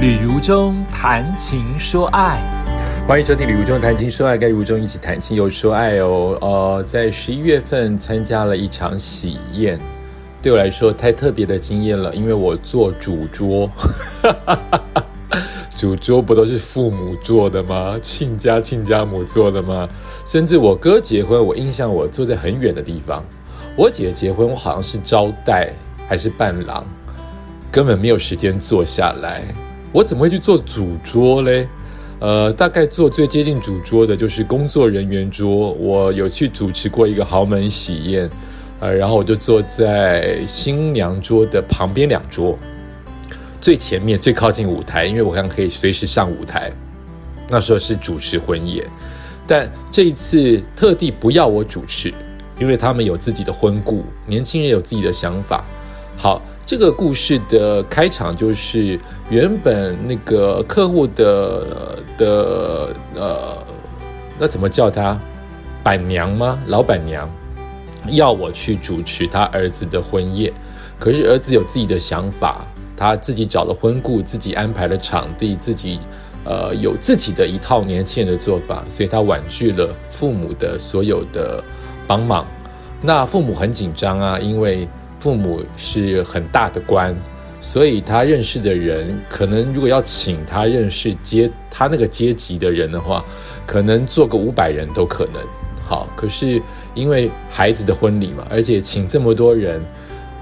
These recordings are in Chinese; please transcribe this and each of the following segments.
旅如中谈情说爱，欢迎收听《旅如中谈情说爱》，跟如中一起谈情又说爱哦。呃，在十一月份参加了一场喜宴，对我来说太特别的经验了，因为我做主桌，主桌不都是父母做的吗？亲家亲家母做的吗？甚至我哥结婚，我印象我坐在很远的地方；我姐结婚，我好像是招待还是伴郎，根本没有时间坐下来。我怎么会去做主桌嘞？呃，大概做最接近主桌的就是工作人员桌。我有去主持过一个豪门喜宴，呃，然后我就坐在新娘桌的旁边两桌，最前面最靠近舞台，因为我刚可以随时上舞台。那时候是主持婚宴，但这一次特地不要我主持，因为他们有自己的婚故，年轻人有自己的想法。好。这个故事的开场就是原本那个客户的的呃，那怎么叫他板娘吗？老板娘要我去主持他儿子的婚宴，可是儿子有自己的想法，他自己找了婚顾，自己安排了场地，自己呃有自己的一套年轻人的做法，所以他婉拒了父母的所有的帮忙。那父母很紧张啊，因为。父母是很大的官，所以他认识的人，可能如果要请他认识阶他那个阶级的人的话，可能做个五百人都可能。好，可是因为孩子的婚礼嘛，而且请这么多人，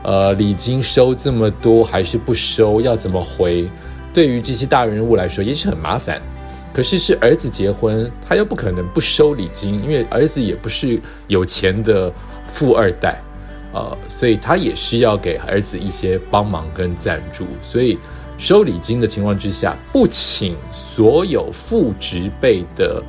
呃，礼金收这么多还是不收，要怎么回？对于这些大人物来说也是很麻烦。可是是儿子结婚，他又不可能不收礼金，因为儿子也不是有钱的富二代。呃，所以他也需要给儿子一些帮忙跟赞助，所以收礼金的情况之下，不请所有副职辈的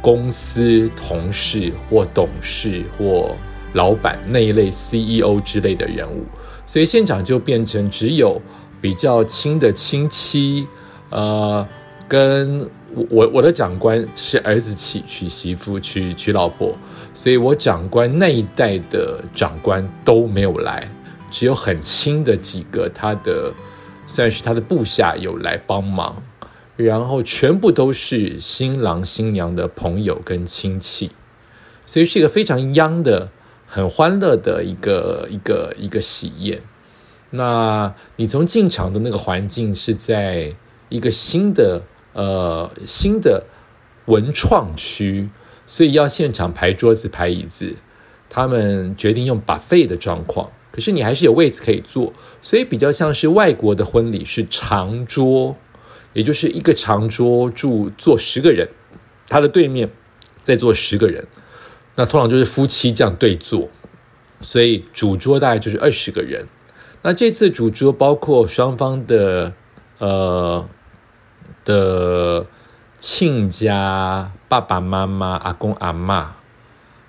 公司同事或董事或老板那一类 CEO 之类的人物，所以现场就变成只有比较亲的亲戚，呃，跟。我我我的长官是儿子娶娶媳妇娶娶老婆，所以我长官那一代的长官都没有来，只有很亲的几个他的算是他的部下有来帮忙，然后全部都是新郎新娘的朋友跟亲戚，所以是一个非常央的、很欢乐的一个一个一个喜宴。那你从进场的那个环境是在一个新的。呃，新的文创区，所以要现场排桌子、排椅子。他们决定用 buffet 的状况，可是你还是有位子可以坐，所以比较像是外国的婚礼是长桌，也就是一个长桌住坐十个人，他的对面再坐十个人，那通常就是夫妻这样对坐，所以主桌大概就是二十个人。那这次主桌包括双方的呃。的亲家爸爸妈妈、阿公阿妈，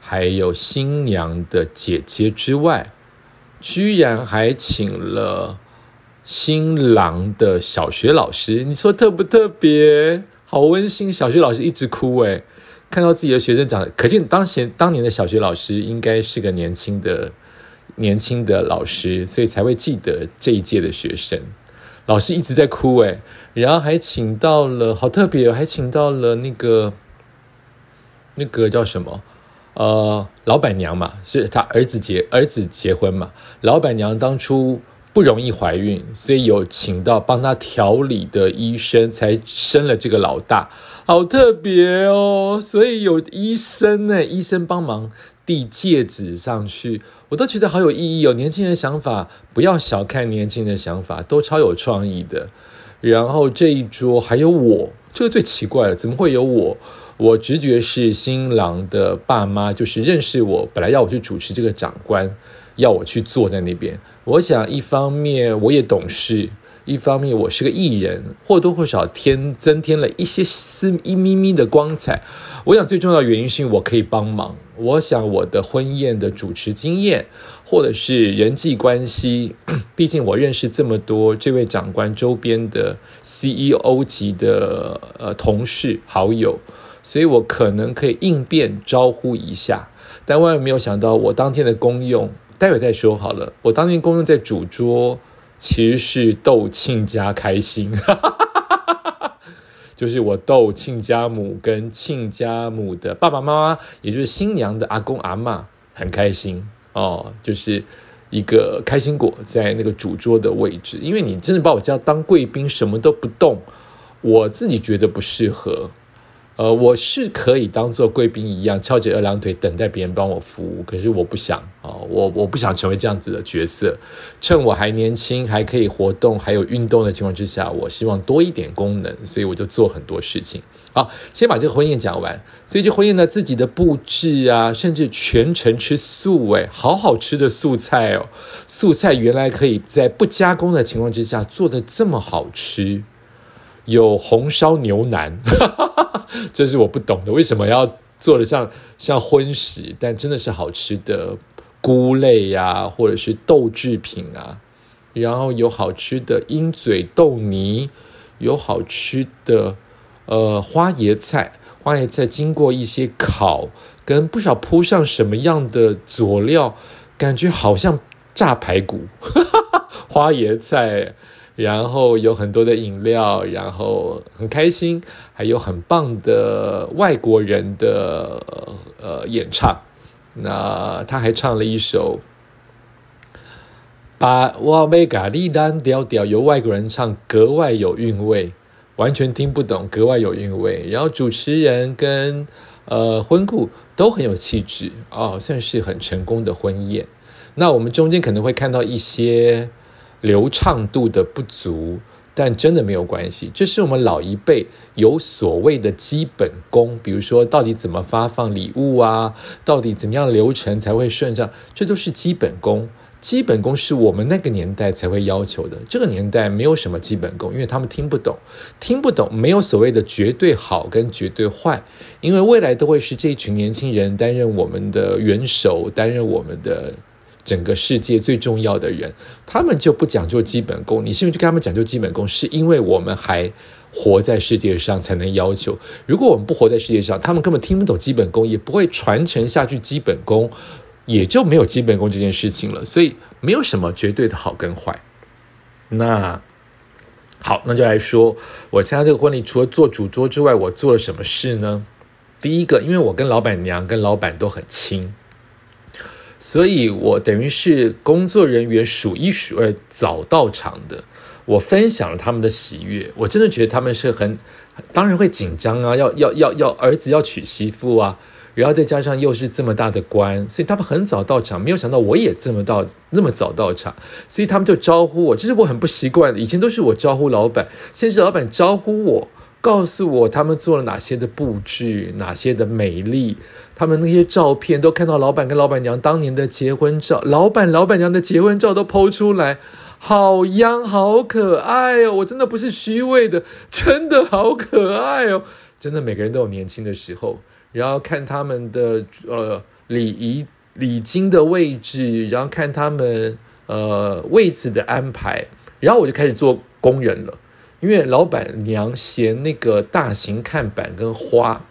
还有新娘的姐姐之外，居然还请了新郎的小学老师。你说特不特别？好温馨！小学老师一直哭诶，看到自己的学生长，可见当前当年的小学老师应该是个年轻的年轻的老师，所以才会记得这一届的学生。老师一直在哭诶，然后还请到了，好特别，还请到了那个那个叫什么？呃，老板娘嘛，是他儿子结儿子结婚嘛。老板娘当初不容易怀孕，所以有请到帮他调理的医生，才生了这个老大，好特别哦。所以有医生呢，医生帮忙。递戒指上去，我都觉得好有意义哦。年轻人的想法，不要小看年轻人的想法，都超有创意的。然后这一桌还有我，这个最奇怪了，怎么会有我？我直觉是新郎的爸妈就是认识我，本来要我去主持这个长官，要我去坐在那边。我想一方面我也懂事。一方面，我是个艺人，或多或少添增添了一些丝一咪咪的光彩。我想最重要的原因是我可以帮忙。我想我的婚宴的主持经验，或者是人际关系，毕竟我认识这么多这位长官周边的 CEO 级的呃同事好友，所以我可能可以应变招呼一下。但万万没有想到，我当天的功用，待会再说好了。我当天功用在主桌。其实是逗亲家开心，就是我逗亲家母跟亲家母的爸爸妈妈，也就是新娘的阿公阿嬷很开心哦，就是一个开心果在那个主桌的位置。因为你真的把我叫当贵宾，什么都不动，我自己觉得不适合。呃，我是可以当做贵宾一样翘着二郎腿等待别人帮我服务，可是我不想啊，我我不想成为这样子的角色。趁我还年轻，还可以活动，还有运动的情况之下，我希望多一点功能，所以我就做很多事情。好，先把这个婚宴讲完。所以这婚宴呢，自己的布置啊，甚至全程吃素，哎，好好吃的素菜哦。素菜原来可以在不加工的情况之下做的这么好吃。有红烧牛腩，这是我不懂的，为什么要做的像像荤食，但真的是好吃的菇类呀，或者是豆制品啊，然后有好吃的鹰嘴豆泥，有好吃的呃花椰菜，花椰菜经过一些烤，跟不少铺上什么样的佐料，感觉好像炸排骨，花椰菜。然后有很多的饮料，然后很开心，还有很棒的外国人的呃演唱。那他还唱了一首《把我贝嘎利丹调调》，由外国人唱，格外有韵味，完全听不懂，格外有韵味。然后主持人跟呃婚顾都很有气质哦，算是很成功的婚宴。那我们中间可能会看到一些。流畅度的不足，但真的没有关系。这是我们老一辈有所谓的基本功，比如说到底怎么发放礼物啊，到底怎么样流程才会顺畅，这都是基本功。基本功是我们那个年代才会要求的，这个年代没有什么基本功，因为他们听不懂，听不懂，没有所谓的绝对好跟绝对坏，因为未来都会是这一群年轻人担任我们的元首，担任我们的。整个世界最重要的人，他们就不讲究基本功。你是不是就跟他们讲究基本功？是因为我们还活在世界上才能要求。如果我们不活在世界上，他们根本听不懂基本功，也不会传承下去基本功，也就没有基本功这件事情了。所以没有什么绝对的好跟坏。那好，那就来说，我参加这个婚礼，除了做主桌之外，我做了什么事呢？第一个，因为我跟老板娘跟老板都很亲。所以我等于是工作人员数一数二早到场的，我分享了他们的喜悦，我真的觉得他们是很，当然会紧张啊，要要要要儿子要娶媳妇啊，然后再加上又是这么大的官，所以他们很早到场，没有想到我也这么到那么早到场，所以他们就招呼我，这是我很不习惯的，以前都是我招呼老板，现在是老板招呼我。告诉我他们做了哪些的布置，哪些的美丽，他们那些照片都看到老板跟老板娘当年的结婚照，老板老板娘的结婚照都剖出来，好央好可爱哦！我真的不是虚伪的，真的好可爱哦！真的每个人都有年轻的时候，然后看他们的呃礼仪礼金的位置，然后看他们呃位置的安排，然后我就开始做工人了。因为老板娘嫌那个大型看板跟花，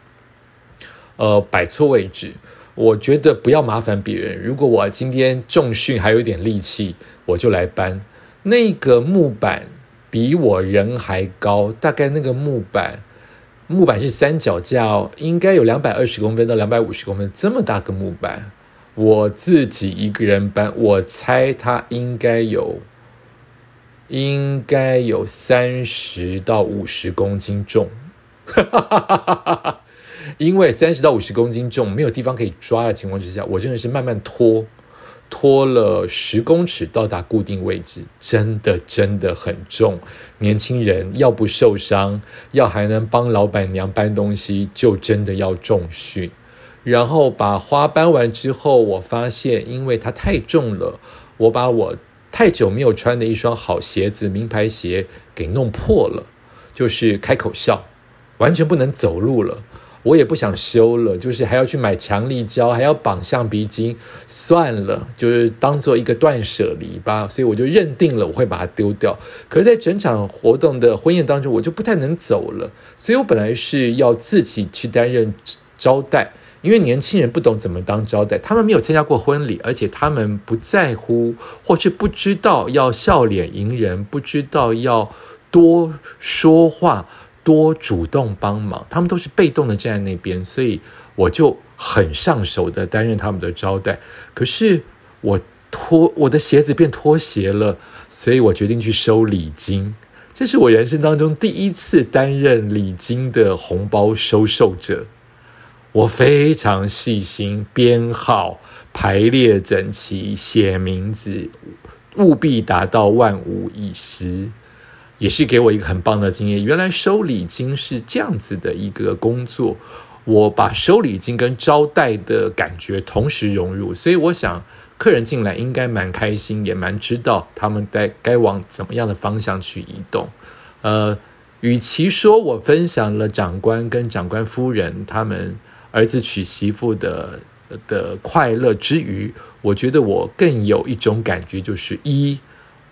呃，摆错位置，我觉得不要麻烦别人。如果我今天重训还有点力气，我就来搬那个木板，比我人还高，大概那个木板，木板是三脚架，应该有两百二十公分到两百五十公分，这么大个木板，我自己一个人搬，我猜它应该有。应该有三十到五十公斤重，因为三十到五十公斤重，没有地方可以抓的情况之下，我真的是慢慢拖，拖了十公尺到达固定位置，真的真的很重。年轻人要不受伤，要还能帮老板娘搬东西，就真的要重训。然后把花搬完之后，我发现因为它太重了，我把我。太久没有穿的一双好鞋子，名牌鞋给弄破了，就是开口笑，完全不能走路了。我也不想修了，就是还要去买强力胶，还要绑橡皮筋，算了，就是当做一个断舍离吧。所以我就认定了我会把它丢掉。可是，在整场活动的婚宴当中，我就不太能走了，所以我本来是要自己去担任招待。因为年轻人不懂怎么当招待，他们没有参加过婚礼，而且他们不在乎，或是不知道要笑脸迎人，不知道要多说话、多主动帮忙，他们都是被动的站在那边，所以我就很上手的担任他们的招待。可是我脱我的鞋子变拖鞋了，所以我决定去收礼金。这是我人生当中第一次担任礼金的红包收受者。我非常细心，编号排列整齐，写名字，务必达到万无一失，也是给我一个很棒的经验。原来收礼金是这样子的一个工作，我把收礼金跟招待的感觉同时融入，所以我想客人进来应该蛮开心，也蛮知道他们该该往怎么样的方向去移动。呃，与其说我分享了长官跟长官夫人他们。儿子娶媳妇的的快乐之余，我觉得我更有一种感觉，就是一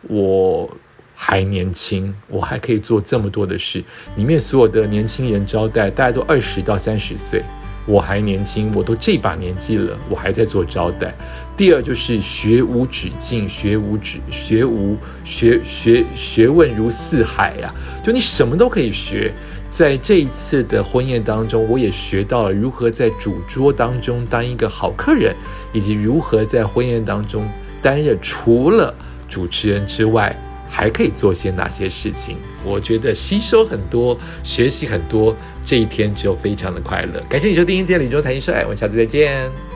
我还年轻，我还可以做这么多的事。里面所有的年轻人招待，大家都二十到三十岁。我还年轻，我都这把年纪了，我还在做招待。第二就是学无止境，学无止学无学学学问如四海呀，就你什么都可以学。在这一次的婚宴当中，我也学到了如何在主桌当中当一个好客人，以及如何在婚宴当中担任除了主持人之外。还可以做些哪些事情？我觉得吸收很多，学习很多，这一天就非常的快乐。感谢你收听今天李周谈心说爱，我们下次再见。